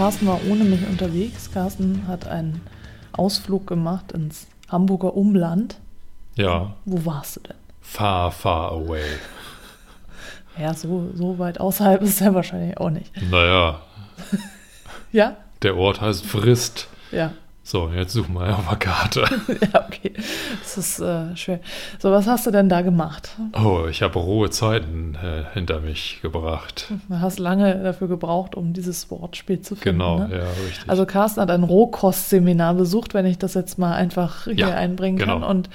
Carsten war ohne mich unterwegs. Carsten hat einen Ausflug gemacht ins Hamburger Umland. Ja, Wo warst du denn? far, far away. Ja, so, so weit außerhalb ist er wahrscheinlich auch nicht. Naja, Ja? der Ort heißt Frist. Ja. So, jetzt such mal auf der Karte. Ja, okay. Das ist äh, schwer. So, was hast du denn da gemacht? Oh, ich habe rohe Zeiten äh, hinter mich gebracht. Du hast lange dafür gebraucht, um dieses Wortspiel zu finden. Genau, ne? ja, richtig. Also Carsten hat ein Rohkostseminar besucht, wenn ich das jetzt mal einfach hier Ja, einbringen kann. genau. Und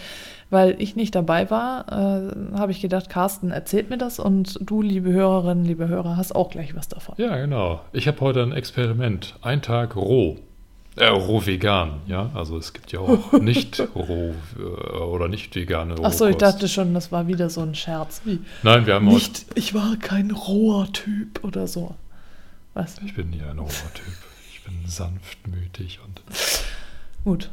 weil ich nicht dabei war, äh, habe ich gedacht, Carsten erzählt mir das und du, liebe Hörerinnen, liebe Hörer, hast auch gleich was davon. Ja, genau. Ich habe heute ein Experiment. Ein Tag roh. Äh, roh vegan, ja. Also es gibt ja auch nicht roh äh, oder nicht vegane Ach so, ich Rohkost. dachte schon, das war wieder so ein Scherz. Wie? Nein, wir haben. Nicht, ich war kein roher Typ oder so. Was? Ich bin hier ein roher Typ. Ich bin sanftmütig und. Gut.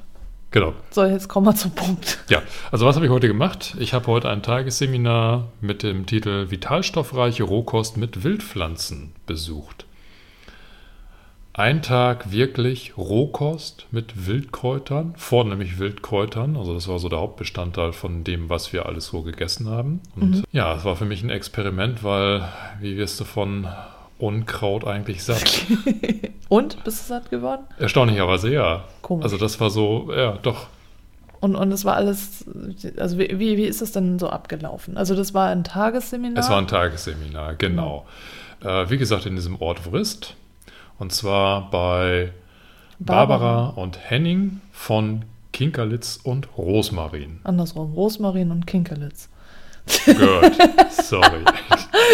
Genau. So, jetzt kommen wir zum Punkt. Ja, also was habe ich heute gemacht? Ich habe heute ein Tagesseminar mit dem Titel Vitalstoffreiche Rohkost mit Wildpflanzen besucht. Ein Tag wirklich Rohkost mit Wildkräutern, vornehmlich Wildkräutern. Also das war so der Hauptbestandteil von dem, was wir alles so gegessen haben. Und ja, es war für mich ein Experiment, weil, wie wirst du von Unkraut eigentlich satt? Und, bist du satt geworden? Erstaunlicherweise ja. Komisch. Also das war so, ja, doch. Und, und es war alles, also wie, wie, wie ist das denn so abgelaufen? Also das war ein Tagesseminar? Es war ein Tagesseminar, genau. Äh, wie gesagt, in diesem Ort Vrist. Und zwar bei Barbara, und Henning von Kinkerlitz und Rosmarin. Andersrum, Rosmarin und Kinkerlitz. Gehört. Sorry.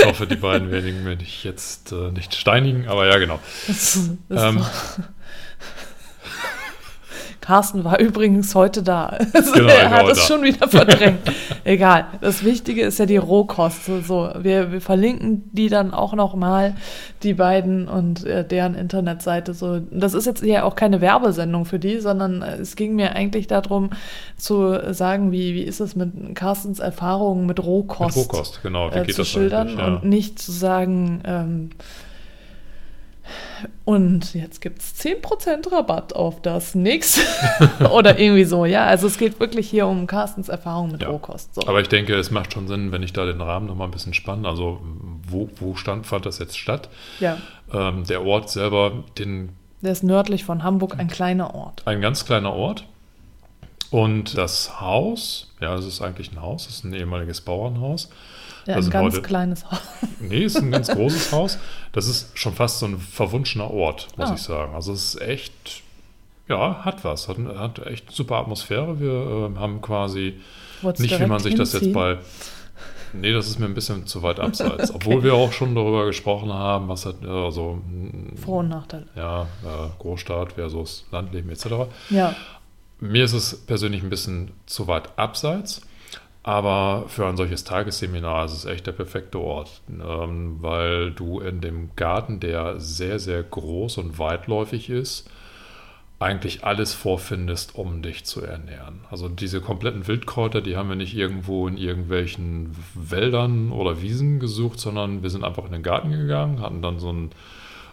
Ich hoffe, die beiden werden mich jetzt äh, nicht steinigen, aber ja, genau. Das, das Ähm. Carsten war übrigens heute da. Also Genau, er ich hat es schon wieder verdrängt. Egal. Das Wichtige ist ja die Rohkost. So, wir, wir verlinken die dann auch nochmal, die beiden und äh, deren Internetseite. So, das ist jetzt ja auch keine Werbesendung für die, sondern äh, es ging mir eigentlich darum zu sagen, wie, wie ist es mit Carstens Erfahrungen mit Rohkost, Mit Rohkost, genau. Wie äh, geht zu das schildern? Ja. und nicht zu sagen, ähm, und jetzt gibt es 10% Rabatt auf das nächste. Oder irgendwie so, ja. Also es geht wirklich hier um Carstens Erfahrung mit Ja. Rohkost. So. Aber ich denke, es macht schon Sinn, wenn ich da den Rahmen nochmal ein bisschen spanne. Also, wo, wo stand, fand das jetzt statt? ja, Ähm, der Ort selber, den der ist nördlich von Hamburg, ein kleiner Ort. ein ganz kleiner Ort. Und das Haus, ja, es ist eigentlich ein Haus, es ist ein ehemaliges Bauernhaus. Ja, ein ganz heute- kleines Haus. Nee, es ist ein ganz großes Haus. Das ist schon fast so ein verwunschener Ort, muss Ah. ich sagen. Also es ist echt, ja, hat was, hat, hat echt super Atmosphäre. Wir äh, haben quasi Wollt's nicht, wie man sich das jetzt bei. Nee, das ist mir ein bisschen zu weit abseits. Obwohl wir auch schon darüber gesprochen haben, was hat, also, Vor- und Nachteile. ja, Großstadt versus Landleben etc. Ja, Mir ist es persönlich ein bisschen zu weit abseits, aber für ein solches Tagesseminar ist es echt der perfekte Ort, ähm, weil du in dem Garten, der sehr, sehr groß und weitläufig ist, eigentlich alles vorfindest, um dich zu ernähren. Also diese kompletten Wildkräuter, die haben wir nicht irgendwo in irgendwelchen Wäldern oder Wiesen gesucht, sondern wir sind einfach in den Garten gegangen, hatten dann so ein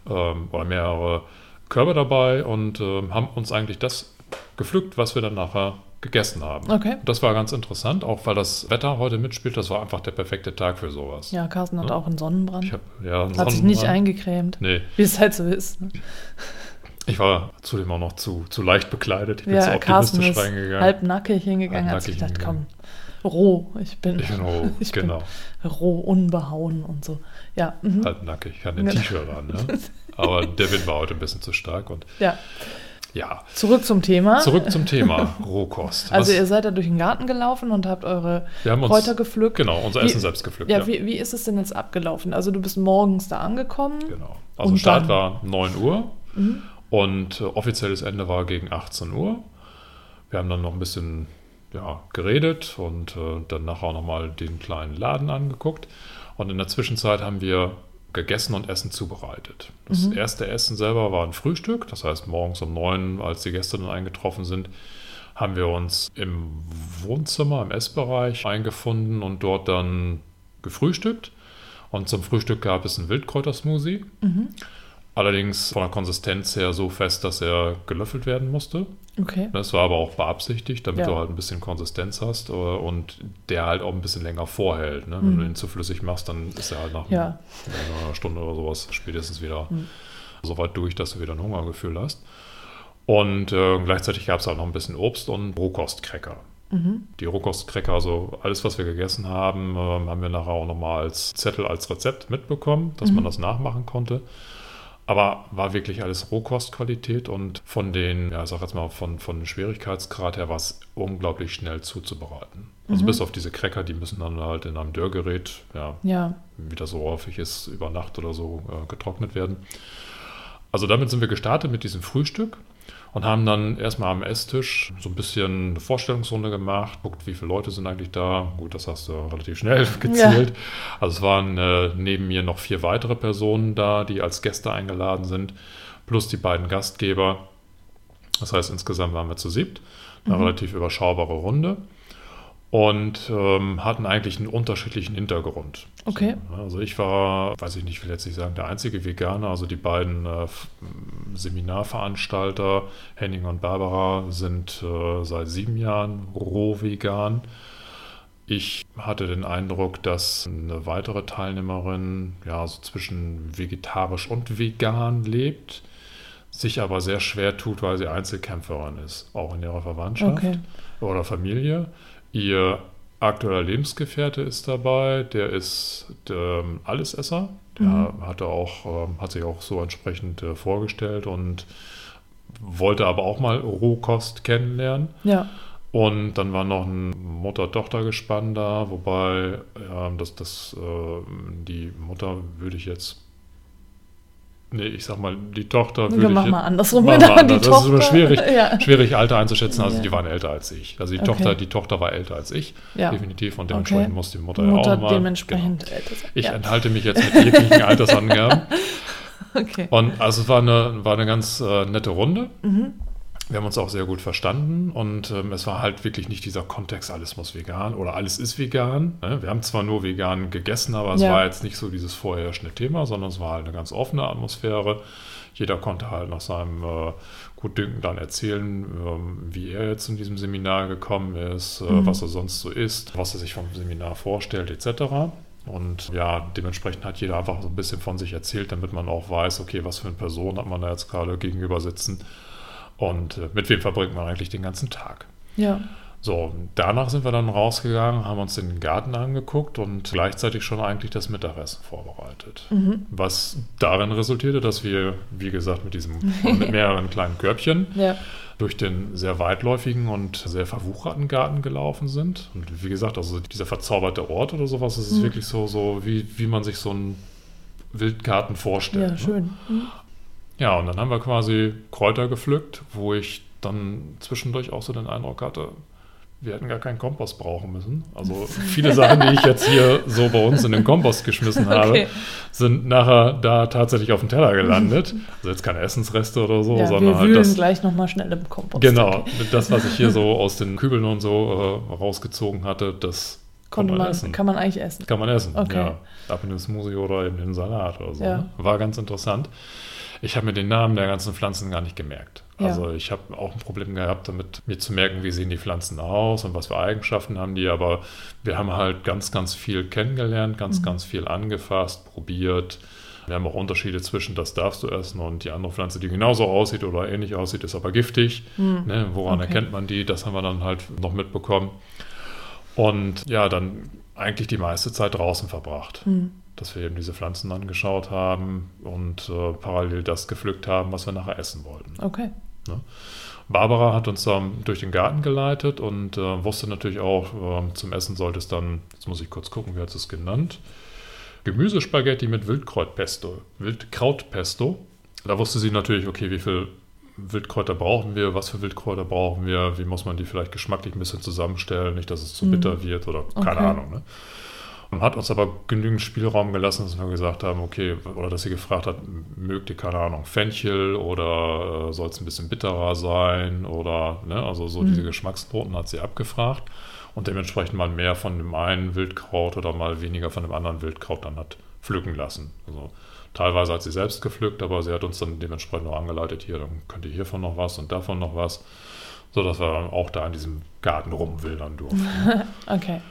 ähm, oder mehrere Körbe dabei und ähm, haben uns eigentlich das gepflückt, was wir dann nachher gegessen haben. Okay. Das war ganz interessant, auch weil das Wetter heute mitspielt. Das war einfach der perfekte Tag für sowas. ja Carsten hat auch einen Sonnenbrand. Ich hab, ja, einen hat sich nicht Sonnenbrand. eingecremt. Nee, Wie es halt so ist. Ne? ich war zudem auch noch zu, zu leicht bekleidet. Ich bin zu Ja, Carsten optimistisch ist reingegangen. halbnackig hingegangen, hat sich gedacht, komm, roh, ich bin, ich bin roh, ich genau. bin roh, unbehauen und so. Ja, mhm. Halbnackig. Ich hatte ein Genau. T-Shirt an. Ne? Aber der Wind war heute ein bisschen zu stark. Und ja. Ja. Zurück zum Thema. Zurück zum Thema Rohkost. Also Was- ihr seid da durch den Garten gelaufen und habt eure wir haben uns, Kräuter gepflückt. Genau, unser Wie- Essen selbst gepflückt. Ja, Wie, wie ist es denn jetzt abgelaufen? Also du bist morgens da angekommen. Genau. Also Und Start dann? war 9 Uhr Mhm. und äh, offizielles Ende war gegen 18 Uhr. Wir haben dann noch ein bisschen ja, geredet und äh, dann nachher auch nochmal den kleinen Laden angeguckt. Und in der Zwischenzeit haben wir gegessen und Essen zubereitet. Das Mhm. erste Essen selber war ein Frühstück, das heißt morgens um 9, als die Gäste dann eingetroffen sind, haben wir uns im Wohnzimmer, im Essbereich eingefunden und dort dann gefrühstückt. Und zum Frühstück gab es einen Wildkräutersmoothie. Mhm. Allerdings von der Konsistenz her so fest, dass er gelöffelt werden musste. Okay. Das war aber auch beabsichtigt, damit Ja. du halt ein bisschen Konsistenz hast äh, und der halt auch ein bisschen länger vorhält. Ne? Wenn Mhm. du ihn zu flüssig machst, dann ist er halt nach Ja. einer Stunde oder sowas spätestens wieder Mhm. so weit durch, dass du wieder ein Hungergefühl hast. Und äh, gleichzeitig gab es auch noch ein bisschen Obst und Rohkostcracker. Mhm. Die Rohkostcracker, also alles, was wir gegessen haben, ähm, haben wir nachher auch nochmal als Zettel, als Rezept mitbekommen, dass man Mhm. das nachmachen konnte. Aber war wirklich alles Rohkostqualität und von den, ja, ich sag jetzt mal, von, von dem Schwierigkeitsgrad her war es unglaublich schnell zuzubereiten. Also Mhm. bis auf diese Cracker, die müssen dann halt in einem Dörrgerät, ja, Ja. wie das so häufig ist, über Nacht oder so äh, getrocknet werden. Also damit sind wir gestartet mit diesem Frühstück und haben dann erstmal am Esstisch so ein bisschen eine Vorstellungsrunde gemacht, guckt, wie viele Leute sind eigentlich da. Gut, das hast du relativ schnell gezählt. Also es waren äh, neben mir noch vier weitere Personen da, die als Gäste eingeladen sind, plus die beiden Gastgeber. Das heißt, insgesamt waren wir zu siebt. Eine Mhm. relativ überschaubare Runde. Und ähm, hatten eigentlich einen unterschiedlichen Hintergrund. Okay. So, also ich war, weiß ich nicht, ich will jetzt nicht sagen, der einzige Veganer. Also die beiden äh, Seminarveranstalter, Henning und Barbara, sind äh, seit sieben Jahren roh vegan. Ich hatte den Eindruck, dass eine weitere Teilnehmerin ja so zwischen vegetarisch und vegan lebt, sich aber sehr schwer tut, weil sie Einzelkämpferin ist, auch in ihrer Verwandtschaft Okay. oder Familie. Ihr aktueller Lebensgefährte ist dabei, der ist ähm, Allesesser. Der Mhm. hatte auch, ähm, hat sich auch so entsprechend äh, vorgestellt und wollte aber auch mal Rohkost kennenlernen. Ja. Und dann war noch ein Mutter-Tochter-Gespann da, wobei ja, das, das, äh, die Mutter würde ich jetzt. Nee, ich sag mal, die Tochter würde Wir ich. machen mal andersrum. Genau, die anders. Das ist immer schwierig. Ja. Schwierig, Alter einzuschätzen. Also Ja. die waren älter als ich. Also die Okay. Tochter, die Tochter war älter als ich, ja. definitiv. Und Okay. dementsprechend muss die Mutter, Mutter ja auch mal. dementsprechend Genau. älter sein. Ich enthalte mich jetzt mit jeglichen Altersangaben. Okay. Und also es war eine, war eine ganz äh, nette Runde. Mhm. Wir haben uns auch sehr gut verstanden und ähm, es war halt wirklich nicht dieser Kontext, alles muss vegan oder alles ist vegan. Ne? Wir haben zwar nur vegan gegessen, aber es Ja. war jetzt nicht so dieses vorherrschende Thema, sondern es war halt eine ganz offene Atmosphäre. Jeder konnte halt nach seinem äh, Gutdünken dann erzählen, ähm, wie er jetzt in diesem Seminar gekommen ist, äh, Mhm. was er sonst so ist, was er sich vom Seminar vorstellt, etc. Und ja, dementsprechend hat jeder einfach so ein bisschen von sich erzählt, damit man auch weiß, okay, was für eine Person hat man da jetzt gerade gegenüber sitzen und äh, mit wem verbringt man eigentlich den ganzen Tag. Ja. So, danach sind wir dann rausgegangen, haben uns den Garten angeguckt und gleichzeitig schon eigentlich das Mittagessen vorbereitet. Mhm. Was darin resultierte, dass wir, wie gesagt, mit diesem mit mehreren kleinen Körbchen Ja. durch den sehr weitläufigen und sehr verwucherten Garten gelaufen sind. Und wie gesagt, also dieser verzauberte Ort oder sowas, das ist Mhm. wirklich so, so wie, wie man sich so einen Wildgarten vorstellt. Ja, ne? schön. Mhm. Ja, und dann haben wir quasi Kräuter gepflückt, wo ich dann zwischendurch auch so den Eindruck hatte, wir hätten gar keinen Kompost brauchen müssen. Also viele Sachen, die ich jetzt hier so bei uns in den Kompost geschmissen habe, Okay. sind nachher da tatsächlich auf dem Teller gelandet. Also jetzt keine Essensreste oder so, Ja, sondern wir halt das, gleich nochmal schnell im Kompost. genau, das, was ich hier so aus den Kübeln und so äh, rausgezogen hatte, das Konnte kann man man, essen. kann man eigentlich essen. Kann man essen, Okay. ja. Ab in den Smoothie oder in den Salat oder so. Ja. Ne? War ganz interessant. Ich habe mir den Namen der ganzen Pflanzen gar nicht gemerkt. Ja. Also ich habe auch ein Problem gehabt, damit mir zu merken, wie sehen die Pflanzen aus und was für Eigenschaften haben die. Aber wir haben halt ganz, ganz viel kennengelernt, ganz, Mhm. ganz viel angefasst, probiert. Wir haben auch Unterschiede zwischen, das darfst du essen und die andere Pflanze, die genauso aussieht oder ähnlich aussieht, ist aber giftig. Hm. Ne, woran Okay. erkennt man die? Das haben wir dann halt noch mitbekommen. Und ja, dann eigentlich die meiste Zeit draußen verbracht. Hm. Dass wir eben diese Pflanzen angeschaut haben und äh, parallel das gepflückt haben, was wir nachher essen wollten. Okay. Ne? Barbara hat uns dann durch den Garten geleitet und äh, wusste natürlich auch, äh, zum Essen sollte es dann, jetzt muss ich kurz gucken, wie hat es genannt, Gemüsespaghetti mit Wildkrautpesto. Wildkrautpesto. Da wusste sie natürlich, okay, wie viel Wildkräuter brauchen wir, was für Wildkräuter brauchen wir, wie muss man die vielleicht geschmacklich ein bisschen zusammenstellen, nicht, dass es zu bitter wird oder keine Okay. Ahnung. Ne? Und hat uns aber genügend Spielraum gelassen, dass wir gesagt haben, okay, oder dass sie gefragt hat, mögt ihr, keine Ahnung, Fenchel oder äh, soll es ein bisschen bitterer sein oder, ne, also so diese Geschmacksnoten hat sie abgefragt und dementsprechend mal mehr von dem einen Wildkraut oder mal weniger von dem anderen Wildkraut dann hat pflücken lassen. Also teilweise hat sie selbst gepflückt, aber sie hat uns dann dementsprechend auch angeleitet, hier, dann könnt ihr hiervon noch was und davon noch was, sodass wir dann auch da in diesem Garten rumwildern durften. Okay.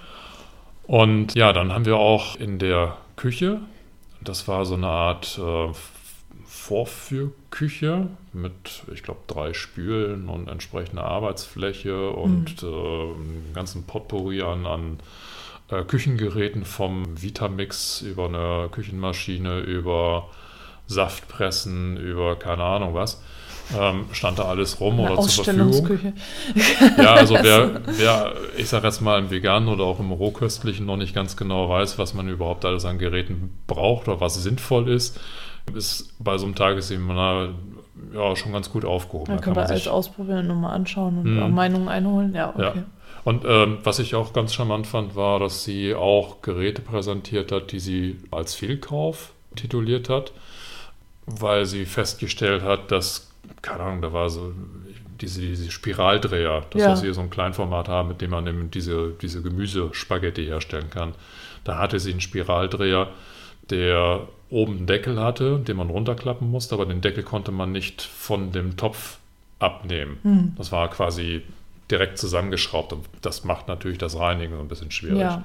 Und ja, dann haben wir auch in der Küche, das war so eine Art äh, Vorführküche mit, ich glaube, drei Spülen und entsprechender Arbeitsfläche und äh, einem ganzen Potpourri an, an äh, Küchengeräten vom Vitamix über eine Küchenmaschine, über Saftpressen, über keine Ahnung was. Ähm, stand da alles rum Eine oder zur Verfügung. Ja, also wer, wer, ich sage jetzt mal im Veganen oder auch im Rohköstlichen noch nicht ganz genau weiß, was man überhaupt alles an Geräten braucht oder was sinnvoll ist, ist bei so einem Tagesseminar ja schon ganz gut aufgehoben. Dann Da wir man alles ausprobieren und nochmal anschauen und auch Meinungen einholen. Ja, Ja. okay. Und ähm, was ich auch ganz charmant fand, war, dass sie auch Geräte präsentiert hat, die sie als Fehlkauf tituliert hat, weil sie festgestellt hat, dass, keine Ahnung, da war so diese, diese Spiraldreher, das Ja. wir so ein Kleinformat haben, mit dem man eben diese, diese Gemüsespaghetti herstellen kann. Da hatte sie einen Spiraldreher, der oben einen Deckel hatte, den man runterklappen musste, aber den Deckel konnte man nicht von dem Topf abnehmen. Hm. Das war quasi direkt zusammengeschraubt und das macht natürlich das Reinigen so ein bisschen schwierig. Ja,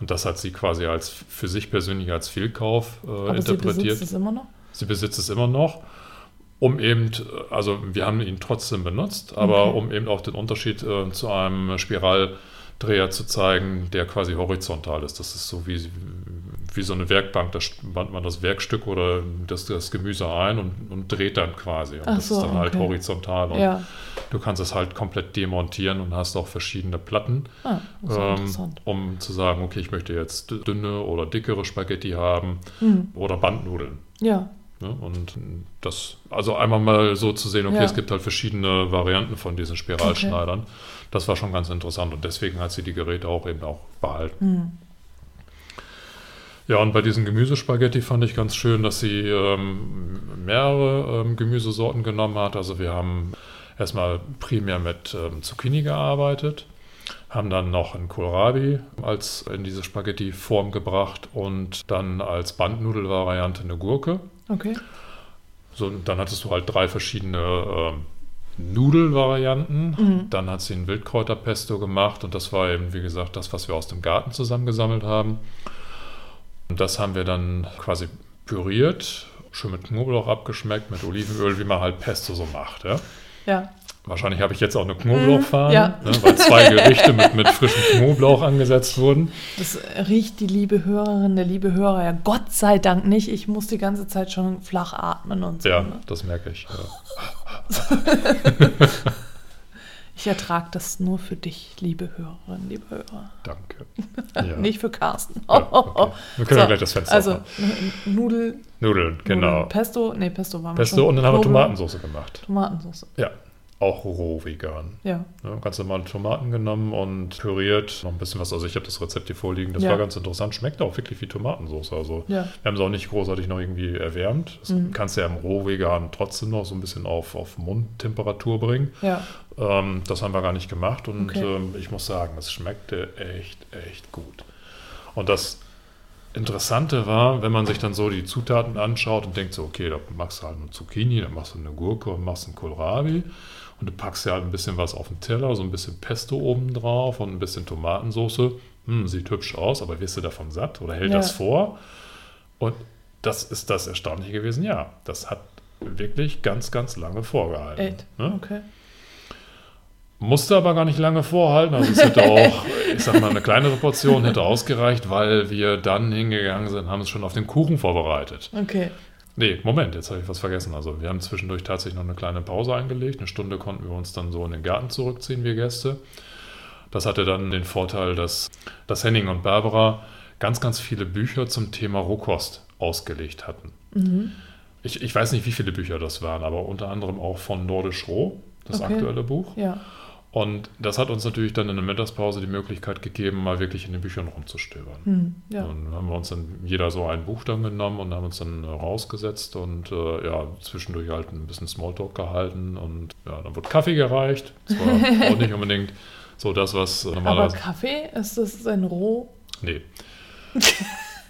Und das hat sie quasi als für sich persönlich als Fehlkauf äh, aber sie interpretiert. besitzt es immer noch? Sie besitzt es immer noch, um eben, also wir haben ihn trotzdem benutzt, aber Okay. um eben auch den Unterschied äh, zu einem Spiraldreher zu zeigen, der quasi horizontal ist. Das ist so wie, wie so eine Werkbank, da spannt man das Werkstück oder das, das Gemüse ein und, und dreht dann quasi. Und Ach das so, ist dann halt okay. horizontal und Ja. du kannst es halt komplett demontieren und hast auch verschiedene Platten Ah, ähm, um zu sagen, okay, ich möchte jetzt dünne oder dickere Spaghetti haben Hm. oder Bandnudeln. Ja, Ne? Und das, also einmal mal so zu sehen, okay, Ja. es gibt halt verschiedene Varianten von diesen Spiralschneidern. Das war schon ganz interessant und deswegen hat sie die Geräte auch eben auch behalten. hm. Ja, und bei diesen Gemüsespaghetti fand ich ganz schön, dass sie ähm, mehrere ähm, Gemüsesorten genommen hat. Also wir haben erstmal primär mit ähm, Zucchini gearbeitet, haben dann noch einen Kohlrabi als in diese Spaghetti-Form gebracht und dann als Bandnudelvariante eine Gurke. Okay. So, und dann hattest du halt drei verschiedene ähm, Nudelvarianten. Mhm. Dann hat sie ein Wildkräuterpesto gemacht und das war eben, wie gesagt, das, was wir aus dem Garten zusammengesammelt haben. Und das haben wir dann quasi püriert, schön mit Knoblauch abgeschmeckt, mit Olivenöl, wie man halt Pesto so macht. Ja? Ja, Wahrscheinlich habe ich jetzt auch eine Knoblauchfahne, ja. ne, weil zwei Gerichte mit, mit frischem Knoblauch angesetzt wurden. das riecht die liebe Hörerin, der liebe Hörer ja Gott sei Dank nicht. Ich muss die ganze Zeit schon flach atmen und so. Ja, Ne? das merke ich. Ja. Ich ertrage das nur für dich, liebe Hörerin, liebe Hörer. Danke. Ja. Nicht für Carsten. Ja, okay. Wir können ja gleich das Fenster Also, aufmachen. N- Nudel, Nudeln, genau. Nudeln, Pesto, nee, Pesto war Pesto und dann haben wir Tomatensauce gemacht. Tomatensauce, Ja, auch roh vegan. ja. Ja, ganz normale Tomaten genommen und püriert. Noch ein bisschen was. Also ich habe das Rezept hier vorliegen. Das Ja. war ganz interessant. Schmeckt auch wirklich wie Tomatensauce. Also Ja. wir haben es auch nicht großartig noch irgendwie erwärmt. Das Mhm. kannst du ja im Rohvegan trotzdem noch so ein bisschen auf, auf Mundtemperatur bringen. Ja, Ähm, das haben wir gar nicht gemacht. Und Okay. ähm, ich muss sagen, es schmeckte echt, echt gut. Und das Interessante war, wenn man sich dann so die Zutaten anschaut und denkt so, okay, da machst du halt eine Zucchini, dann machst du eine Gurke und machst einen Kohlrabi und du packst ja halt ein bisschen was auf den Teller, so ein bisschen Pesto oben drauf und ein bisschen Tomatensauce. Hm, sieht hübsch aus, aber wirst du davon satt oder hält Ja. das vor? Und das ist das Erstaunliche gewesen, ja, das hat wirklich ganz, ganz lange vorgehalten. Ne? Okay. Musste aber gar nicht lange vorhalten. Also es hätte auch, ich sag mal, eine kleinere Portion hätte ausgereicht, weil wir dann hingegangen sind, haben es schon auf den Kuchen vorbereitet. Okay. Nee, Moment, jetzt habe ich was vergessen. Also wir haben zwischendurch tatsächlich noch eine kleine Pause eingelegt. Eine Stunde konnten wir uns dann so in den Garten zurückziehen, wir Gäste. Das hatte dann den Vorteil, dass, dass Henning und Barbara ganz, ganz viele Bücher zum Thema Rohkost ausgelegt hatten. Mhm. Ich, ich weiß nicht, wie viele Bücher das waren, aber unter anderem auch von Nordisch Roh, das Okay. aktuelle Buch. Ja. Und das hat uns natürlich dann in der Mittagspause die Möglichkeit gegeben, mal wirklich in den Büchern rumzustöbern. Hm. Ja. Dann haben wir uns dann jeder so ein Buch dann genommen und haben uns dann äh, rausgesetzt und äh, ja, zwischendurch halt ein bisschen Smalltalk gehalten und ja, dann wurde Kaffee gereicht. Das war auch nicht unbedingt so das, was äh, Aber normalerweise. Kaffee, ist das ein Roh? Nee.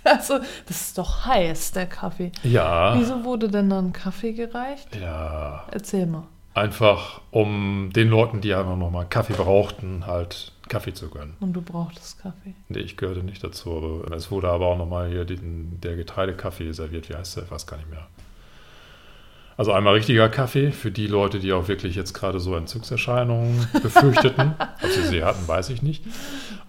Also, das ist doch heiß, der Kaffee. Ja. Wieso wurde denn dann Kaffee gereicht? Ja. Erzähl mal. Einfach um den Leuten, die einfach nochmal Kaffee brauchten, halt Kaffee zu gönnen. Und du brauchtest Kaffee. Nee, ich gehörte nicht dazu. Aber es wurde aber auch nochmal hier den, der Getreidekaffee serviert. Wie heißt der? Ich weiß gar nicht mehr. Also einmal richtiger Kaffee für die Leute, die auch wirklich jetzt gerade so Entzugserscheinungen befürchteten. Ob sie sie hatten, weiß ich nicht.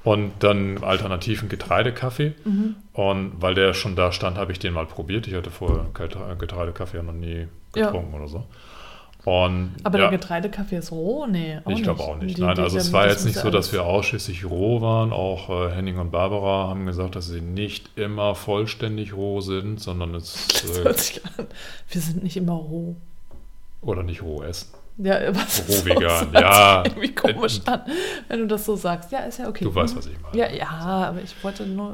Und dann alternativen Getreidekaffee. Mhm. Und weil der schon da stand, habe ich den mal probiert. Ich hatte vorher Getre- Getreidekaffee ja noch nie Ja. getrunken oder so. Und Aber ja. der Getreidekaffee ist roh? Nee, auch Ich glaube auch nicht. Die- Nein, die- also es war jetzt nicht so, dass wir ausschließlich roh waren. Auch äh, Henning und Barbara haben gesagt, dass sie nicht immer vollständig roh sind, sondern es äh. Wir sind nicht immer roh. oder nicht roh essen. Ja, was Roh so, vegan, hört ja. irgendwie komisch an, wenn du das so sagst. Ja, ist ja okay. Du weißt, Mhm. was ich meine. Ja, ja, aber ich wollte nur.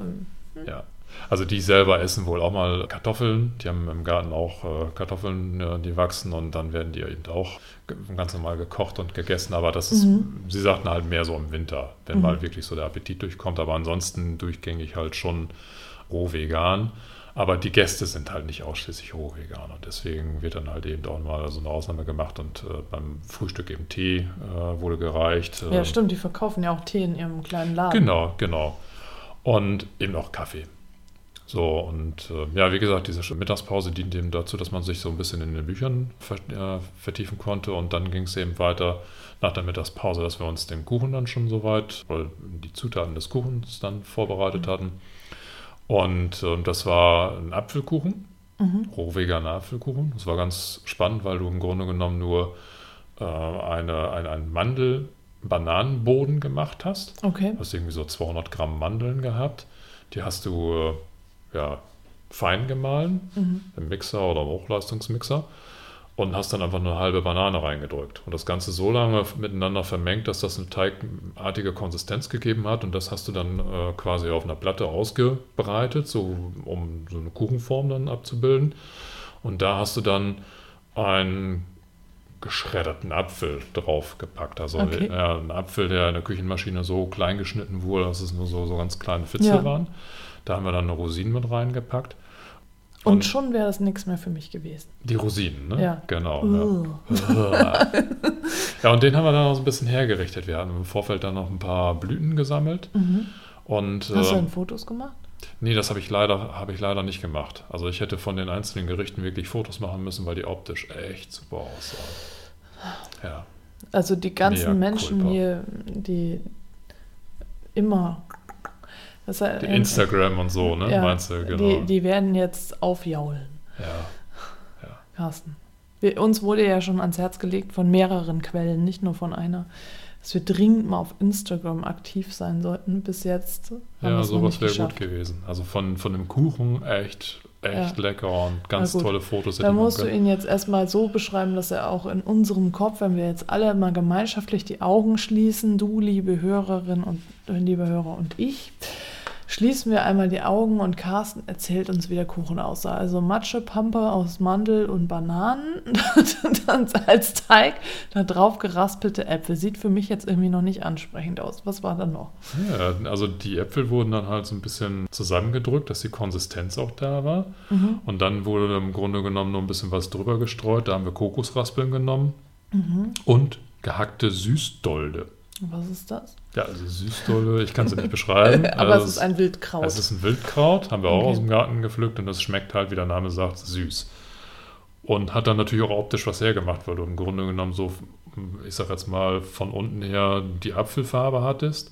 Ja. Also die selber essen wohl auch mal Kartoffeln. Die haben im Garten auch äh, Kartoffeln, die wachsen und dann werden die eben auch ganz normal gekocht und gegessen. Aber das ist, Mhm. sie sagten halt mehr so im Winter, wenn Mhm. mal wirklich so der Appetit durchkommt. Aber ansonsten durchgängig halt schon roh vegan. Aber die Gäste sind halt nicht ausschließlich roh vegan und deswegen wird dann halt eben auch mal so eine Ausnahme gemacht und äh, beim Frühstück eben Tee äh, wurde gereicht. Ja, Äh, stimmt, die verkaufen ja auch Tee in ihrem kleinen Laden. Genau, genau. Und eben auch Kaffee. So, und äh, ja, wie gesagt, diese Mittagspause dient eben dazu, dass man sich so ein bisschen in den Büchern ver äh, vertiefen konnte. Und dann ging es eben weiter nach der Mittagspause, dass wir uns den Kuchen dann schon soweit, oder die Zutaten des Kuchens dann vorbereitet hatten. Und äh, das war ein Apfelkuchen, Mhm. roh veganer Apfelkuchen. Das war ganz spannend, weil du im Grunde genommen nur äh, eine, ein, einen Mandel-Bananenboden gemacht hast. Okay. Du hast irgendwie so 200 Gramm Mandeln gehabt. Die hast du äh, ja, fein gemahlen Mhm. im Mixer oder im Hochleistungsmixer und hast dann einfach eine halbe Banane reingedrückt. Und das Ganze so lange miteinander vermengt, dass das eine teigartige Konsistenz gegeben hat. Und das hast du dann äh, quasi auf einer Platte ausgebreitet, so um so eine Kuchenform dann abzubilden. Und da hast du dann einen geschredderten Apfel draufgepackt. Also Okay. ja, ein Apfel, der in der Küchenmaschine so klein geschnitten wurde, dass es nur so, so ganz kleine Fitzel Ja. waren. Da haben wir dann eine Rosinen mit reingepackt. Und schon wäre das nichts mehr für mich gewesen. Die Rosinen, ne? Ja. Genau. Uh. Ja. ja, und den haben wir dann auch so ein bisschen hergerichtet. Wir haben im Vorfeld dann noch ein paar Blüten gesammelt. Mhm. Und Hast du äh, dann Fotos gemacht? nee, das habe ich leider, habe ich leider nicht gemacht. Also ich hätte von den einzelnen Gerichten wirklich Fotos machen müssen, weil die optisch echt super aussahen. Ja. Also die ganzen Mea Menschen culpa. hier, die immer. Das Die Instagram und so, ne? ja, Meinst du, genau. die, die werden jetzt aufjaulen, ja. Carsten. Wir, uns wurde ja schon ans Herz gelegt von mehreren Quellen, nicht nur von einer, dass wir dringend mal auf Instagram aktiv sein sollten. Bis jetzt Ja, sowas wäre gut gewesen. Also von, von dem Kuchen echt, echt Ja. lecker und ganz tolle Fotos. Da musst du ihn jetzt erstmal so beschreiben, dass er auch in unserem Kopf, wenn wir jetzt alle mal gemeinschaftlich die Augen schließen, du, liebe Hörerin und liebe Hörer und ich, schließen wir einmal die Augen und Carsten erzählt uns, wie der Kuchen aussah. Also Matschepampe aus Mandel und Bananen, dann als Teig, da drauf geraspelte Äpfel. Sieht für mich jetzt irgendwie noch nicht ansprechend aus. Was war da noch? Ja, also die Äpfel wurden dann halt so ein bisschen zusammengedrückt, dass die Konsistenz auch da war. Mhm. Und dann wurde im Grunde genommen nur ein bisschen was drüber gestreut. Da haben wir Kokosraspeln genommen Mhm. und gehackte Süßdolde. Was ist das? Ja, also Süßdolde, ich kann sie nicht beschreiben. Aber Also es ist ein Wildkraut. Es ist ein Wildkraut, haben wir auch Okay. aus dem Garten gepflückt und das schmeckt halt, wie der Name sagt, süß. Und hat dann natürlich auch optisch was hergemacht, weil du im Grunde genommen so, ich sag jetzt mal, von unten her die Apfelfarbe hattest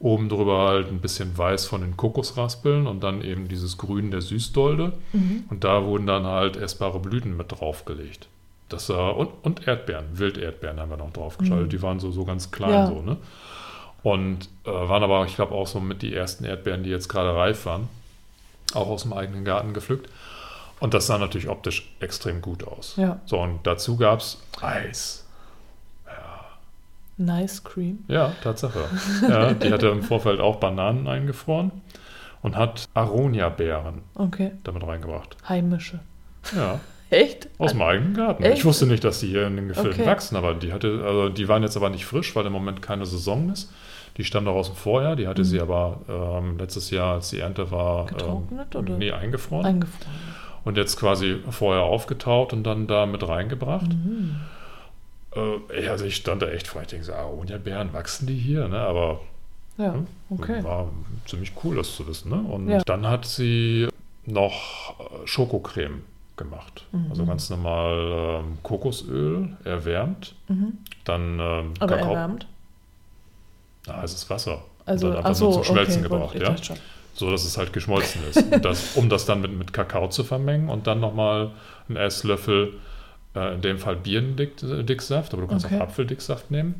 Oben drüber halt ein bisschen weiß von den Kokosraspeln und dann eben dieses Grün der Süßdolde. Mhm. Und da wurden dann halt essbare Blüten mit draufgelegt. Das und, und Erdbeeren, Wilderdbeeren haben wir noch draufgeschaltet. Mhm. Die waren so, so ganz klein Ja. so, ne? Und äh, waren aber, ich glaube, auch so mit die ersten Erdbeeren, die jetzt gerade reif waren. Auch aus dem eigenen Garten gepflückt. Und das sah natürlich optisch extrem gut aus. Ja. So, und dazu gab es Eis. Nice Cream. Ja, Tatsache. Ja, die hatte im Vorfeld auch Bananen eingefroren und hat Aronia-Beeren Okay. damit reingebracht. Heimische. Ja, Echt? aus dem eigenen Garten. Echt? Ich wusste nicht, dass die hier in den Gefilden Okay. wachsen, aber die hatte, also die waren jetzt aber nicht frisch, weil im Moment keine Saison ist. Die stammt auch aus dem Vorjahr. Die hatte Mhm. sie aber ähm, letztes Jahr, als die Ernte war, Getrocknet ähm, oder? nee, eingefroren. Eingefroren. und jetzt quasi vorher aufgetaut und dann da mit reingebracht. Mhm. Äh, also ich stand da echt vor, ich denke so, Aronia-Beeren wachsen die hier, ne? Aber Ja, Hm? okay. War ziemlich cool, das zu wissen. Ne? Und Ja. dann hat sie noch äh, Schokocreme gemacht. Mhm. Also ganz normal ähm, Kokosöl erwärmt, Mhm. dann ähm, Aber Kakao, erwärmt. Na, heißes Wasser. Also, und dann einfach ach so, nur zum Schmelzen okay, ich ja. So dass es halt geschmolzen ist. Und das, um das dann mit, mit Kakao zu vermengen und dann nochmal einen Esslöffel, äh, in dem Fall Birnendicksaft, aber du kannst Okay. auch Apfeldicksaft nehmen.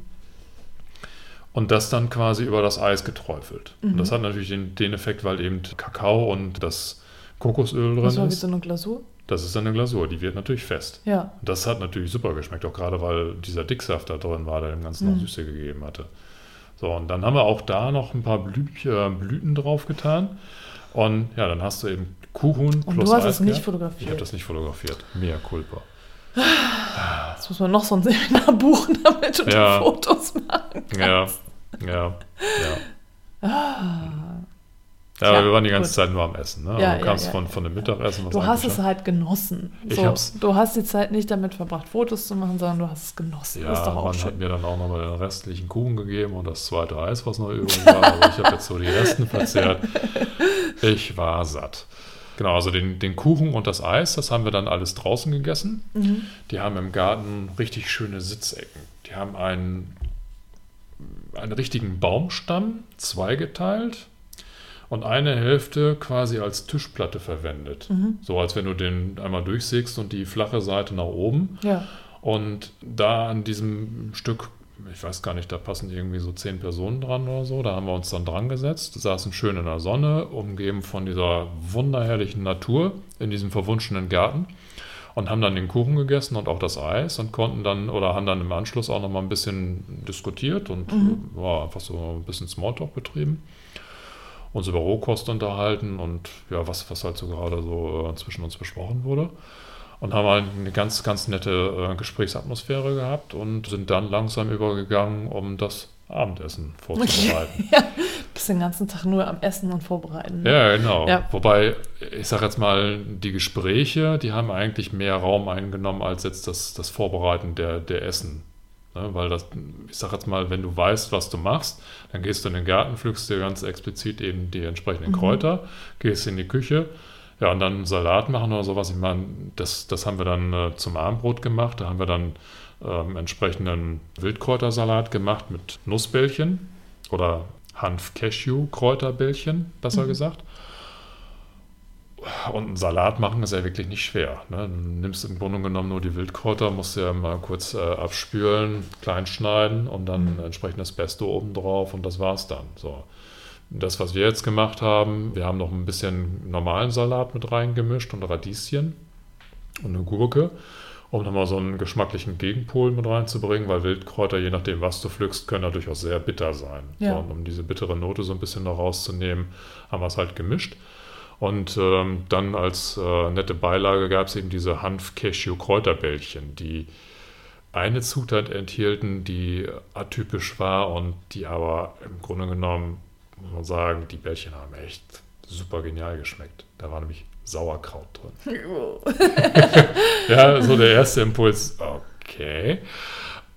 Und das dann quasi über das Eis geträufelt. Und Mhm. das hat natürlich den, den Effekt, weil eben Kakao und das Kokosöl drin Das war wie ist. so eine Glasur? Das ist eine Glasur, die wird natürlich fest. Ja. Und das hat natürlich super geschmeckt, auch gerade weil dieser Dicksaft da drin war, der dem Ganzen noch Mhm. Süße gegeben hatte. So, und dann haben wir auch da noch ein paar Blü äh, Blüten drauf getan. Und ja, dann hast du eben Kuchen Und plus du hast Eis es nicht fotografiert. Ich habe das nicht fotografiert. Mea culpa. Jetzt muss man noch so ein Seminar buchen, damit du Ja. die Fotos machen Ja, kannst. ja, ja. Ah. Ja, aber Tja, wir waren die ganze gut. Zeit nur am Essen. Ne? Ja, du ja, kannst ja, von, ja. von dem Mittagessen was Du hast es halt genossen. Ich So, hab's- Du hast die Zeit nicht damit verbracht, Fotos zu machen, sondern du hast es genossen. Ja, das ist doch auch man schön. hat mir dann auch nochmal den restlichen Kuchen gegeben und das zweite Eis, was noch übrig war. Also ich habe jetzt so die Resten verzehrt. Ich war satt. Genau, also den, den Kuchen und das Eis, das haben wir dann alles draußen gegessen. Mhm. Die haben im Garten richtig schöne Sitzecken. Die haben einen, einen richtigen Baumstamm zweigeteilt und eine Hälfte quasi als Tischplatte verwendet. Mhm. So als wenn du den einmal durchsägst und die flache Seite nach oben. Ja. Und da an diesem Stück, ich weiß gar nicht, da passen irgendwie so zehn Personen dran oder so, da haben wir uns dann dran gesetzt, saßen schön in der Sonne, umgeben von dieser wunderherrlichen Natur in diesem verwunschenen Garten und haben dann den Kuchen gegessen und auch das Eis und konnten dann oder haben dann im Anschluss auch noch mal ein bisschen diskutiert und Mhm. war einfach so ein bisschen Smalltalk betrieben. Uns über Rohkost unterhalten und ja, was, was halt so gerade so äh, zwischen uns besprochen wurde. Und haben halt eine ganz, ganz nette äh, Gesprächsatmosphäre gehabt und sind dann langsam übergegangen, um das Abendessen vorzubereiten. ja. Bist den ganzen Tag nur am Essen und Vorbereiten. ne? Ja, genau. Ja. Wobei, ich sage jetzt mal, die Gespräche, die haben eigentlich mehr Raum eingenommen als jetzt das, das Vorbereiten der, der Essen. Ne? Weil das, ich sage jetzt mal, wenn du weißt, was du machst, dann gehst du in den Garten, pflückst dir ganz explizit eben die entsprechenden Mhm. Kräuter, gehst in die Küche, ja, und dann Salat machen oder sowas. Ich meine, das, das haben wir dann äh, zum Abendbrot gemacht. Da haben wir dann ähm, entsprechenden Wildkräutersalat gemacht mit Nussbällchen oder Hanf-Cashew-Kräuterbällchen, besser Mhm. gesagt. Und einen Salat machen ist ja wirklich nicht schwer. Ne? Du nimmst im Grunde genommen nur die Wildkräuter, musst ja mal kurz äh, abspülen, klein schneiden und dann Mhm. entsprechend das Pesto oben drauf und das war's dann. So. Das, was wir jetzt gemacht haben, wir haben noch ein bisschen normalen Salat mit reingemischt und Radieschen und eine Gurke, um nochmal so einen geschmacklichen Gegenpol mit reinzubringen, weil Wildkräuter, je nachdem, was du pflückst, können ja durchaus sehr bitter sein. Ja. So, und um diese bittere Note so ein bisschen noch rauszunehmen, haben wir es halt gemischt. Und ähm, dann als äh, nette Beilage gab es eben diese Hanf-Cashew-Kräuterbällchen, die eine Zutat enthielten, die atypisch war und die aber im Grunde genommen, muss man sagen, die Bällchen haben echt super genial geschmeckt. Da war nämlich Sauerkraut drin. Ja, so der erste Impuls, okay.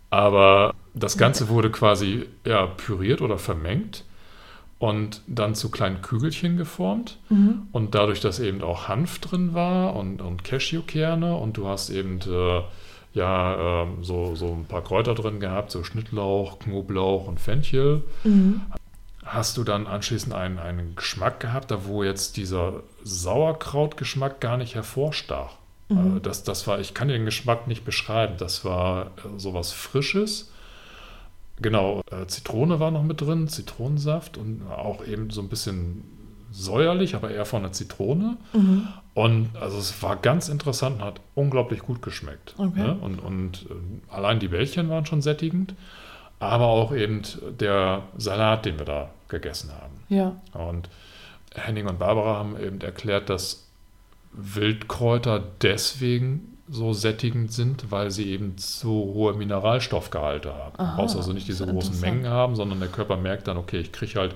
Aber das Ganze wurde quasi ja, püriert oder vermengt und dann zu kleinen Kügelchen geformt. Mhm. Und dadurch, dass eben auch Hanf drin war und, und Cashewkerne und du hast eben äh, ja ähm, so, so ein paar Kräuter drin gehabt, so Schnittlauch, Knoblauch und Fenchel, Mhm. hast du dann anschließend einen, einen Geschmack gehabt, da wo jetzt dieser Sauerkrautgeschmack gar nicht hervorstach. Mhm. Äh, Das, das war, ich kann den Geschmack nicht beschreiben. Das war äh, sowas Frisches. Genau, äh, Zitrone war noch mit drin, Zitronensaft und auch eben so ein bisschen säuerlich, aber eher von der Zitrone. Mhm. Und also es war ganz interessant und hat unglaublich gut geschmeckt. Okay. Ne? Und, und äh, allein die Bällchen waren schon sättigend, aber auch eben der Salat, den wir da gegessen haben. Ja. Und Henning und Barbara haben eben erklärt, dass Wildkräuter deswegen so sättigend sind, weil sie eben so hohe Mineralstoffgehalte haben. Du Aha, brauchst also nicht diese großen. Mengen haben, sondern der Körper merkt dann, okay, ich kriege halt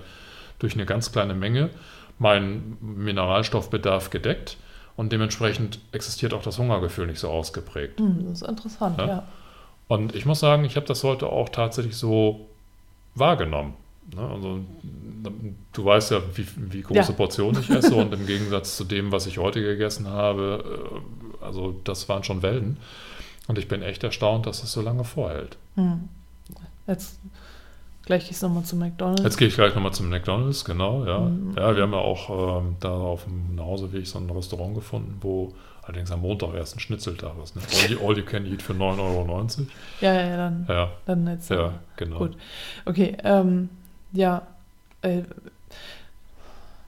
durch eine ganz kleine Menge meinen Mineralstoffbedarf gedeckt und dementsprechend existiert auch das Hungergefühl nicht so ausgeprägt. Hm, das ist interessant, Ja. ja. Und ich muss sagen, ich habe das heute auch tatsächlich so wahrgenommen. Ne? Also, du weißt ja, wie, wie große Ja. Portionen ich esse und im Gegensatz zu dem, was ich heute gegessen habe, äh, also das waren schon Welten. Und ich bin echt erstaunt, dass es so lange vorhält. Hm. Jetzt gleich gehst du nochmal zu McDonalds. Jetzt gehe ich gleich nochmal zum McDonalds, genau, ja. Mhm. Ja, wir haben ja auch ähm, da auf dem Nachhauseweg so ein Restaurant gefunden, wo allerdings am Montag erst ein Schnitzeltag ist. Ne? All, you, all you can eat für 9,90 Euro. ja, ja, ja, dann, Ja, dann jetzt. ja, genau. Gut. Okay, ähm, ja. Äh,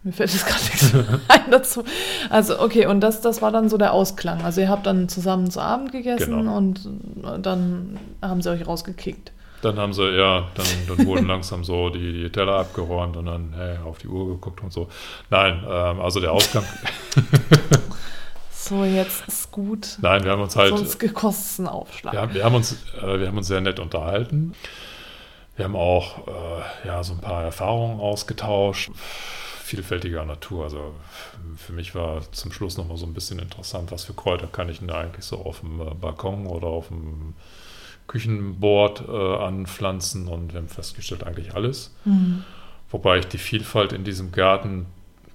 mir fällt jetzt gerade nichts ein dazu. Also, okay, und das, das war dann so der Ausklang. Also, ihr habt dann zusammen zu Abend gegessen Genau. und dann haben sie euch rausgekickt. Dann haben sie, ja, dann, dann wurden langsam so die, die Teller abgeräumt und dann hey, auf die Uhr geguckt und so. Nein, ähm, also der Ausgang, So, jetzt ist gut. nein, wir haben uns halt, Sonst kostet es einen Aufschlag. wir haben, wir haben uns, äh, wir haben uns sehr nett unterhalten. Wir haben auch äh, ja, so ein paar Erfahrungen ausgetauscht, vielfältiger Natur. Also für mich war zum Schluss nochmal so ein bisschen interessant, was für Kräuter kann ich denn da eigentlich so auf dem äh, Balkon oder auf dem Küchenboard äh, anpflanzen und wir haben festgestellt, eigentlich alles. Mhm. Wobei ich die Vielfalt in diesem Garten,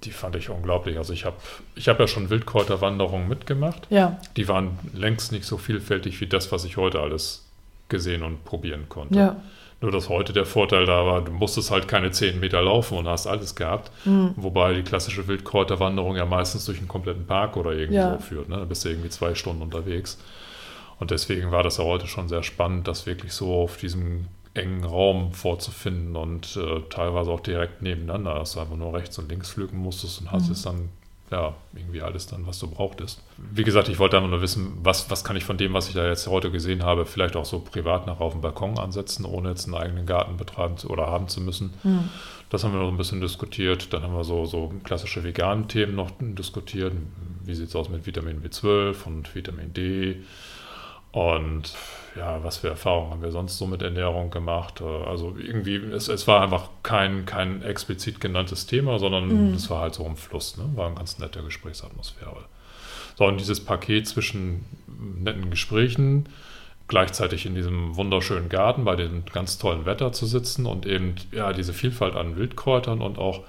die fand ich unglaublich. Also ich habe ich hab ja schon Wildkräuterwanderungen mitgemacht. Ja, Die waren längst nicht so vielfältig wie das, was ich heute alles gesehen und probieren konnte. ja. Nur dass heute der Vorteil da war, du musstest halt keine 10 Meter laufen und hast alles gehabt. Mhm. Wobei die klassische Wildkräuterwanderung ja meistens durch einen kompletten Park oder irgendwie Ja. führt. Ne? Da bist du irgendwie zwei Stunden unterwegs. Und deswegen war das ja heute schon sehr spannend, das wirklich so auf diesem engen Raum vorzufinden und äh, teilweise auch direkt nebeneinander, dass du einfach nur rechts und links pflücken musstest und hast Mhm. es dann, ja, irgendwie alles dann, was du brauchtest. Wie gesagt, ich wollte einfach nur wissen, was, was kann ich von dem, was ich da jetzt heute gesehen habe, vielleicht auch so privat nach auf dem Balkon ansetzen, ohne jetzt einen eigenen Garten betreiben zu, oder haben zu müssen. Mhm. Das haben wir noch ein bisschen diskutiert. Dann haben wir so, so klassische veganen Themen noch diskutiert. Wie sieht es aus mit Vitamin B12 und Vitamin D? Und ja, was für Erfahrungen haben wir sonst so mit Ernährung gemacht? Also irgendwie, es, es war einfach kein, kein explizit genanntes Thema, sondern Mhm. es war halt so im Fluss. Ne? War eine ganz nette Gesprächsatmosphäre. So, und dieses Paket zwischen netten Gesprächen, gleichzeitig in diesem wunderschönen Garten bei dem ganz tollen Wetter zu sitzen und eben ja diese Vielfalt an Wildkräutern und auch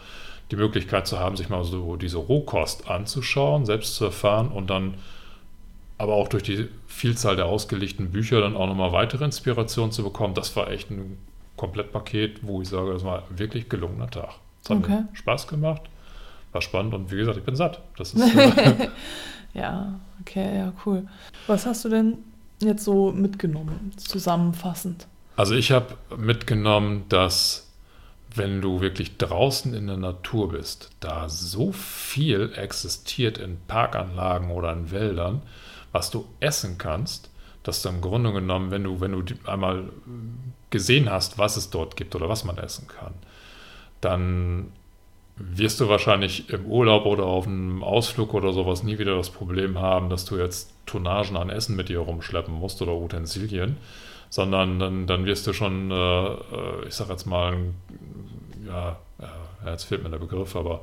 die Möglichkeit zu haben, sich mal so diese Rohkost anzuschauen, selbst zu erfahren und dann aber auch durch die Vielzahl der ausgelegten Bücher dann auch nochmal weitere Inspirationen zu bekommen. Das war echt ein Komplettpaket, wo ich sage, das war wirklich gelungener Tag. Es hat Okay. mir Spaß gemacht, war spannend und wie gesagt, ich bin satt. Das ist Ja, okay, ja, cool. Was hast du denn jetzt so mitgenommen, zusammenfassend? Also ich habe mitgenommen, dass wenn du wirklich draußen in der Natur bist, da so viel existiert in Parkanlagen oder in Wäldern, was du essen kannst, dass du im Grunde genommen, wenn du, wenn du einmal gesehen hast, was es dort gibt oder was man essen kann, dann wirst du wahrscheinlich im Urlaub oder auf einem Ausflug oder sowas nie wieder das Problem haben, dass du jetzt Tonnagen an Essen mit dir rumschleppen musst oder Utensilien, sondern dann, dann wirst du schon, äh, äh, ich sag jetzt mal, ja, jetzt fehlt mir der Begriff, aber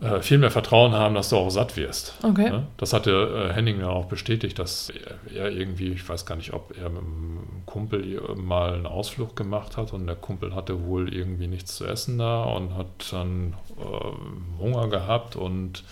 äh, viel mehr Vertrauen haben, dass du auch satt wirst. Okay. Ne? Das hatte äh, Henning ja auch bestätigt, dass er, er irgendwie, ich weiß gar nicht, ob er mit einem Kumpel mal einen Ausflug gemacht hat und der Kumpel hatte wohl irgendwie nichts zu essen da und hat dann äh, Hunger gehabt und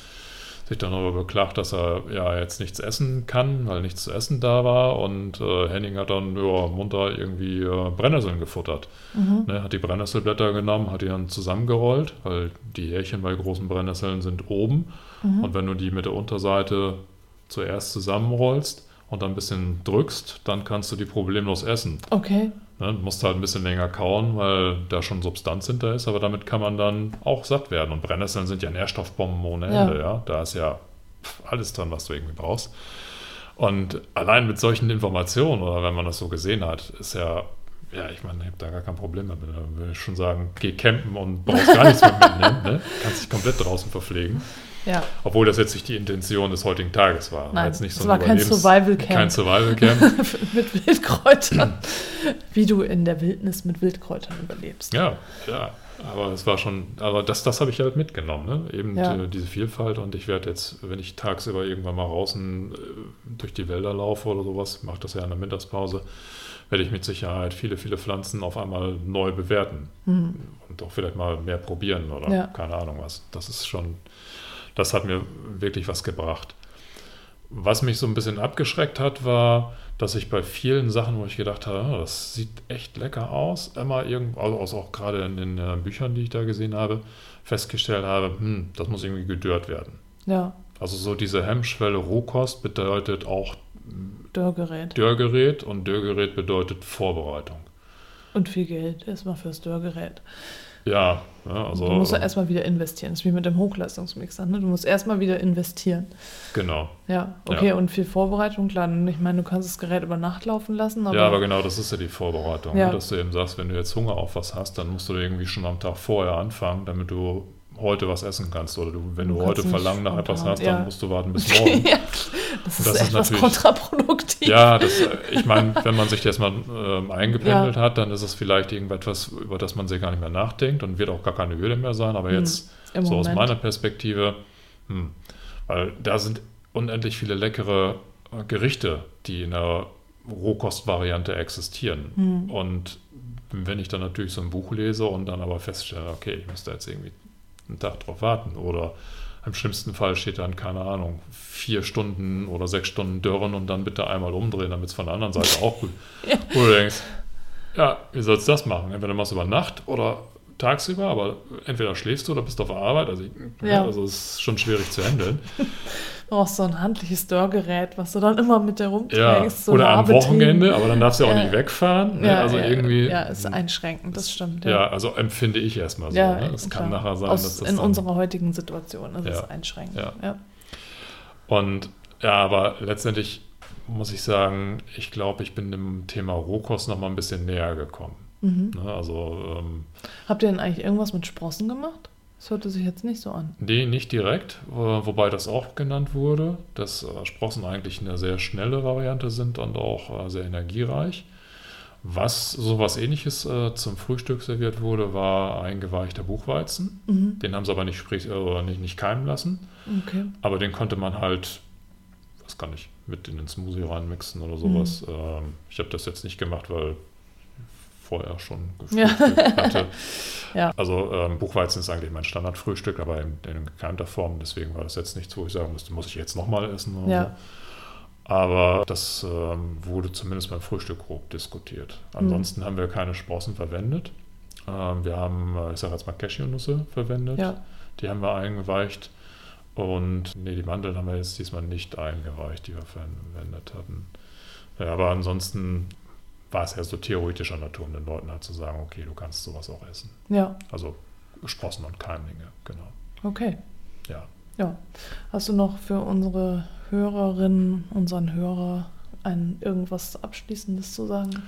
sich dann darüber beklagt, dass er ja jetzt nichts essen kann, weil nichts zu essen da war. Und äh, Henning hat dann ja, munter irgendwie äh, Brennnesseln gefuttert. Mhm. Ne, hat die Brennnesselblätter genommen, hat die dann zusammengerollt, weil die Härchen bei großen Brennnesseln sind oben. Mhm. Und wenn du die mit der Unterseite zuerst zusammenrollst und dann ein bisschen drückst, dann kannst du die problemlos essen. Okay. Ne, musst halt ein bisschen länger kauen, weil da schon Substanz hinter ist, aber damit kann man dann auch satt werden. Und Brennnesseln sind ja Nährstoffbomben ohne Ja. Ende, ja. Da ist ja alles drin, was du irgendwie brauchst. Und allein mit solchen Informationen, oder wenn man das so gesehen hat, ist ja, ja, ich meine, ich habe da gar kein Problem damit. Da würde ich schon sagen, geh campen und brauchst gar nichts mehr mitnehmen. Ne? Kannst dich komplett draußen verpflegen. Ja. Obwohl das jetzt nicht die Intention des heutigen Tages war. Nein, es so ein war kein Überlebens- Survival-Camp. Kein Survival Camp. mit Wildkräutern. Wie du in der Wildnis mit Wildkräutern überlebst. Ja, ja. Aber es war schon, aber das, das habe ich halt mitgenommen, ne? Eben Ja. die, diese Vielfalt und ich werde jetzt, wenn ich tagsüber irgendwann mal draußen äh, durch die Wälder laufe oder sowas, mache das ja in der Mittagspause, werde ich mit Sicherheit viele, viele Pflanzen auf einmal neu bewerten Hm. und auch vielleicht mal mehr probieren oder Ja. keine Ahnung was. Das ist schon, das hat mir wirklich was gebracht. Was mich so ein bisschen abgeschreckt hat, war, dass ich bei vielen Sachen, wo ich gedacht habe, "Ah, das sieht echt lecker aus, immer irgendwo, also auch gerade in den äh, Büchern, die ich da gesehen habe, festgestellt habe, hm, das muss irgendwie gedörrt werden. Ja, Also so diese Hemmschwelle Rohkost bedeutet auch Dörrgerät. Dörrgerät und Dörrgerät bedeutet Vorbereitung. Und viel Geld erstmal fürs Dörrgerät. Ja, ja also du musst ja erstmal wieder investieren. Das ist wie mit dem Hochleistungsmixer. Ne? Du musst erstmal wieder investieren. genau. Ja, okay, Ja. und viel Vorbereitung, klar. Ich meine, du kannst das Gerät über Nacht laufen lassen, aber, ja, aber genau, das ist ja die Vorbereitung. Ja. Ne? Dass du eben sagst, wenn du jetzt Hunger auf was hast, dann musst du irgendwie schon am Tag vorher anfangen, damit du heute was essen kannst. Oder du, wenn Du du, heute Verlangen nach etwas hast, dann ja. musst du warten bis morgen. ja, das ist Das ist natürlich- kontraproduktiv. Ja, das, äh, ich meine, wenn man sich das mal ähm, eingependelt hat, dann ist es vielleicht irgendetwas, über das man sich gar nicht mehr nachdenkt und wird auch gar keine Hürde mehr sein. Aber Hm, jetzt, so aus meiner Perspektive, hm, weil da sind unendlich viele leckere äh, Gerichte, die in der Rohkostvariante existieren. Hm. Und wenn ich dann natürlich so ein Buch lese und dann aber feststelle, okay, ich müsste jetzt irgendwie einen Tag drauf warten oder im schlimmsten Fall steht dann, keine Ahnung, vier Stunden oder sechs Stunden dörren und dann bitte einmal umdrehen, damit es von der anderen Seite auch gut. Ja. Wo du denkst, ja, wie sollst du das machen? Entweder machst du über Nacht oder tagsüber, aber entweder schläfst du oder bist auf der Arbeit. Also, ich, Ja. also es ist schon schwierig zu handeln. Brauchst so ein handliches Dörrgerät, was du dann immer mit dir Ja, rumträgst. so oder am. Wochenende, aber dann darfst du auch Ja. nicht wegfahren. ne? Ja, also ja, irgendwie. Ja, ist einschränkend, das stimmt. Ja, also empfinde ich erstmal so. Ja, ne? Es kann nachher sein, Aus, dass das in dann, unserer heutigen Situation ist es Ja. einschränkend. Ja. Ja. Und ja, aber letztendlich muss ich sagen, ich glaube, ich bin dem Thema Rohkost noch mal ein bisschen näher gekommen. Mhm. Ne? Also, ähm, Habt ihr denn eigentlich irgendwas mit Sprossen gemacht? Das hörte sich jetzt nicht so an. nee, nicht direkt, wo- wobei das auch genannt wurde, dass äh, Sprossen eigentlich eine sehr schnelle Variante sind und auch äh, sehr energiereich. Was sowas ähnliches äh, zum Frühstück serviert wurde, war eingeweichter Buchweizen. Mhm. Den haben sie aber nicht, sprich, äh, nicht, nicht keimen lassen. Okay. Aber den konnte man halt, was kann ich, mit in den Smoothie reinmixen oder sowas. Mhm. Ähm, ich habe das jetzt nicht gemacht, weil vorher schon Ja. gefrühstückt hatte. Ja. Also ähm, Buchweizen ist eigentlich mein Standardfrühstück, aber in, in gekeimter Form. Deswegen war das jetzt nichts, wo ich sagen musste, muss ich jetzt nochmal essen oder Ja. so. Aber das ähm, wurde zumindest beim Frühstück grob diskutiert. Ansonsten haben wir keine Sprossen verwendet. Ähm, wir haben, äh, ich sage jetzt mal Cashewnüsse verwendet. Ja. Die haben wir eingeweicht. Und nee, die Mandeln haben wir jetzt diesmal nicht eingeweicht, die wir verwendet hatten. Ja, aber ansonsten war es ja so theoretischer Natur, um den Leuten halt zu sagen, okay, du kannst sowas auch essen. Ja, Also Sprossen und Keimlinge, genau. okay. Ja. Ja. Hast du noch für unsere Hörerinnen, unseren Hörer ein irgendwas Abschließendes zu sagen?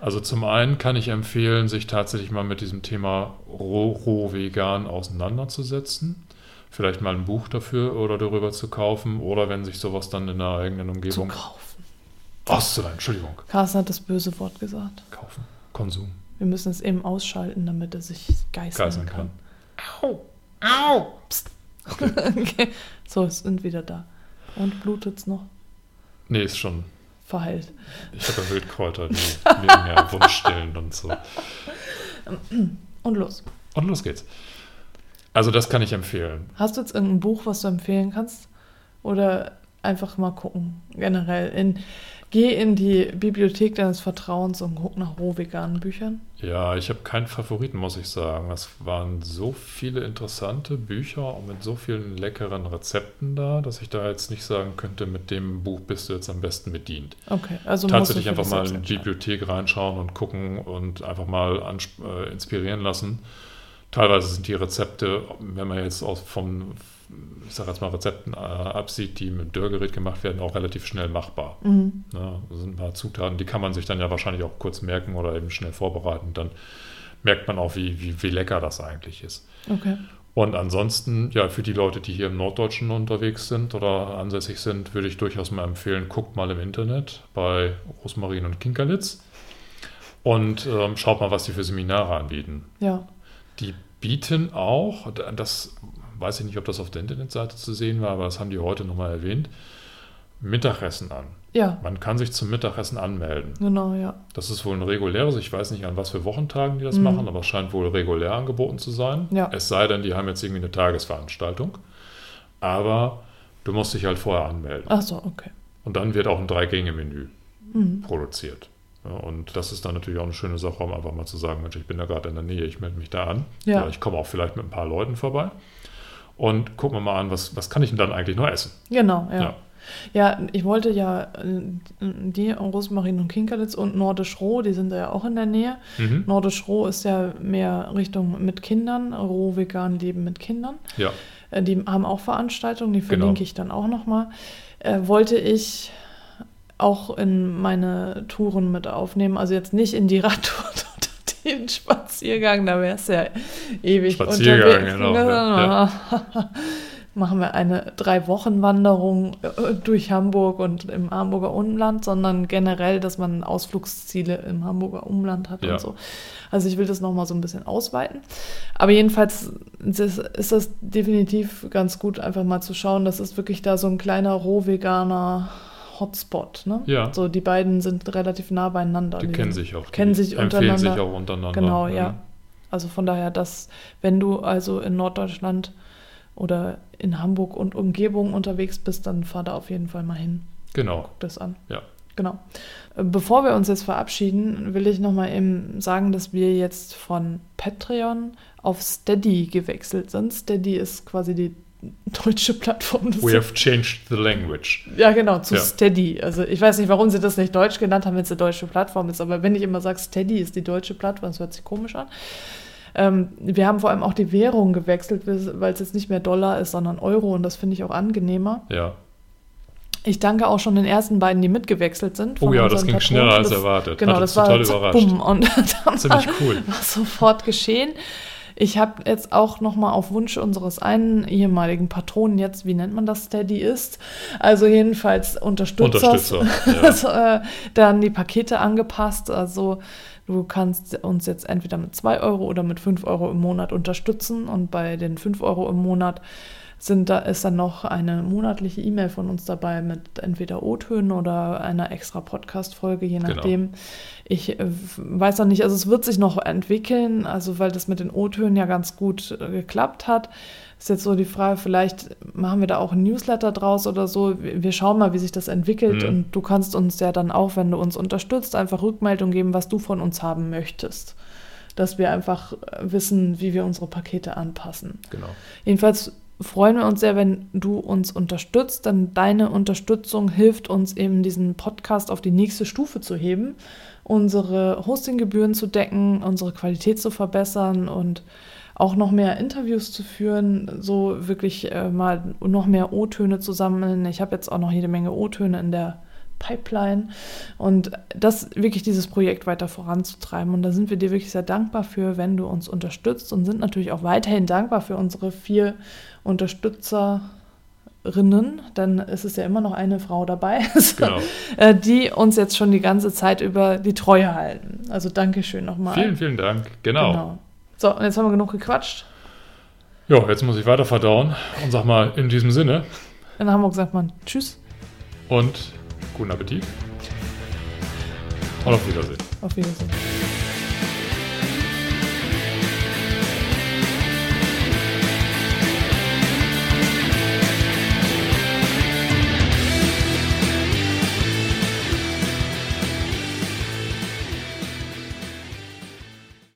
Also zum einen kann ich empfehlen, sich tatsächlich mal mit diesem Thema roh, roh vegan auseinanderzusetzen. Vielleicht mal ein Buch dafür oder darüber zu kaufen oder wenn sich sowas dann in der eigenen Zu Umgebung. Kaufen. Auszulehnen, Entschuldigung. Carsten hat das böse Wort gesagt. Kaufen. Konsum. Wir müssen es eben ausschalten, damit er sich geißeln, Geißeln kann. kann. Au! Au! Psst. okay. So, es sind wieder da. Und blutet's noch? Nee, ist schon. Verheilt. Ich habe ja Wildkräuter, die wirken ja wundstillend und so. Und los. Und los geht's. Also das kann ich empfehlen. Hast du jetzt irgendein Buch, was du empfehlen kannst? Oder einfach mal gucken, generell. In, geh in die Bibliothek deines Vertrauens und guck nach rohveganen Büchern. Ja, ich habe keinen Favoriten, muss ich sagen. Es waren so viele interessante Bücher und mit so vielen leckeren Rezepten da, dass ich da jetzt nicht sagen könnte, mit dem Buch bist du jetzt am besten bedient. Okay, also Tatsächlich einfach mal in die Bibliothek reinschauen und gucken und einfach mal äh, inspirieren lassen. Teilweise sind die Rezepte, wenn man jetzt aus vom ich sage jetzt mal, Rezepten äh, absieht, die mit Dörrgerät gemacht werden, auch relativ schnell machbar. Mhm. Ja, das sind ein paar Zutaten, die kann man sich dann ja wahrscheinlich auch kurz merken oder eben schnell vorbereiten. Dann merkt man auch, wie, wie, wie lecker das eigentlich ist. Okay. Und ansonsten, ja, für die Leute, die hier im Norddeutschen unterwegs sind oder ansässig sind, würde ich durchaus mal empfehlen, guckt mal im Internet bei Rosmarin und Kinkerlitz und ähm, schaut mal, was die für Seminare anbieten. Ja. Die bieten auch, das weiß ich nicht, ob das auf der Internetseite zu sehen war, aber das haben die heute nochmal erwähnt, Mittagessen an. Ja. Man kann sich zum Mittagessen anmelden. Genau, ja. Das ist wohl ein reguläres, ich weiß nicht, an was für Wochentagen die das mhm. machen, aber es scheint wohl regulär angeboten zu sein. Ja. Es sei denn, die haben jetzt irgendwie eine Tagesveranstaltung. Aber du musst dich halt vorher anmelden. Ach so, okay. Und dann wird auch ein Drei-Gänge-Menü Mhm. produziert. Ja, und das ist dann natürlich auch eine schöne Sache, um einfach mal zu sagen, Mensch, ich bin da gerade in der Nähe, ich melde mich da an. Ja. Oder ich komme auch vielleicht mit ein paar Leuten vorbei. Und gucken wir mal an, was, was kann ich denn dann eigentlich noch essen? Genau, ja. Ja. Ja, ich wollte ja äh, die Rosmarin und Kinkerlitz und Nordisch Roh, die sind da ja auch in der Nähe. Mhm. Nordisch Roh ist ja mehr Richtung mit Kindern, roh vegan Leben mit Kindern. Ja, Äh, Die haben auch Veranstaltungen, die Genau. verlinke ich dann auch nochmal. Äh, wollte ich auch in meine Touren mit aufnehmen, also jetzt nicht in die Radtour den Spaziergang, da wäre es ja ewig Spaziergang, unterwegs. genau, ja, Machen wir eine Drei-Wochen-Wanderung äh, durch Hamburg und im Hamburger Umland, sondern generell, dass man Ausflugsziele im Hamburger Umland hat Ja. und so. Also ich will das nochmal so ein bisschen ausweiten. Aber jedenfalls ist das definitiv ganz gut, einfach mal zu schauen. Das ist wirklich da so ein kleiner rohveganer Hotspot. Ne? Ja. So, die beiden sind relativ nah beieinander. die kennen sich auch. kennen die sich empfehlen untereinander. sich auch untereinander. Genau, Mhm. ja. Also von daher, dass, wenn du also in Norddeutschland oder in Hamburg und Umgebung unterwegs bist, dann fahr da auf jeden Fall mal hin. Genau, Guck das an. ja. Genau. Äh, Bevor wir uns jetzt verabschieden, will ich nochmal eben sagen, dass wir jetzt von Patreon auf Steady gewechselt sind. Steady ist quasi die deutsche Plattform. des- We have changed the language. ja, genau, zu Ja. Steady. Also ich weiß nicht, warum sie das nicht deutsch genannt haben, wenn es eine deutsche Plattform ist, aber wenn ich immer sage, Steady ist die deutsche Plattform, das hört sich komisch an. Ähm, wir haben vor allem auch die Währung gewechselt, weil es jetzt nicht mehr Dollar ist, sondern Euro und das finde ich auch angenehmer. Ja. Ich danke auch schon den ersten beiden, die mitgewechselt sind. Oh ja, das ging Patronen. schneller als Das- erwartet. Genau, Hat das war total überrascht. bumm, und dann Ziemlich cool. war sofort geschehen. Ich habe jetzt auch nochmal auf Wunsch unseres einen ehemaligen Patronen jetzt, wie nennt man das, Steady ist, also jedenfalls Unterstützers, Unterstützer. Ja. äh, dann die Pakete angepasst. Also du kannst uns jetzt entweder mit 2 Euro oder mit 5 Euro im Monat unterstützen und bei den 5 Euro im Monat sind da ist dann noch eine monatliche E-Mail von uns dabei mit entweder O-Tönen oder einer extra Podcast-Folge, je Genau. nachdem. Ich äh, weiß noch nicht, also es wird sich noch entwickeln, also weil das mit den O-Tönen ja ganz gut äh, geklappt hat. Ist jetzt so die Frage, vielleicht machen wir da auch ein Newsletter draus oder so. Wir wir schauen mal, wie sich das entwickelt Mhm. und du kannst uns ja dann auch, wenn du uns unterstützt, einfach Rückmeldung geben, was du von uns haben möchtest. Dass wir einfach äh, wissen, wie wir unsere Pakete anpassen. Genau. Jedenfalls freuen wir uns sehr, wenn du uns unterstützt, denn deine Unterstützung hilft uns eben, diesen Podcast auf die nächste Stufe zu heben, unsere Hostinggebühren zu decken, unsere Qualität zu verbessern und auch noch mehr Interviews zu führen, so wirklich äh, mal noch mehr O-Töne zu sammeln. Ich habe jetzt auch noch jede Menge O-Töne in der Pipeline und das wirklich dieses Projekt weiter voranzutreiben. Und da sind wir dir wirklich sehr dankbar für, wenn du uns unterstützt und sind natürlich auch weiterhin dankbar für unsere vier Unterstützerinnen, dann ist es ja immer noch eine Frau dabei, Genau. äh, die uns jetzt schon die ganze Zeit über die Treue halten. Also Dankeschön nochmal. Vielen, vielen Dank. Genau. So, und jetzt haben wir genug gequatscht. Ja, jetzt muss ich weiter verdauen und sag mal in diesem Sinne In Hamburg sagt man Tschüss, und guten Appetit und auf Wiedersehen. auf Wiedersehen.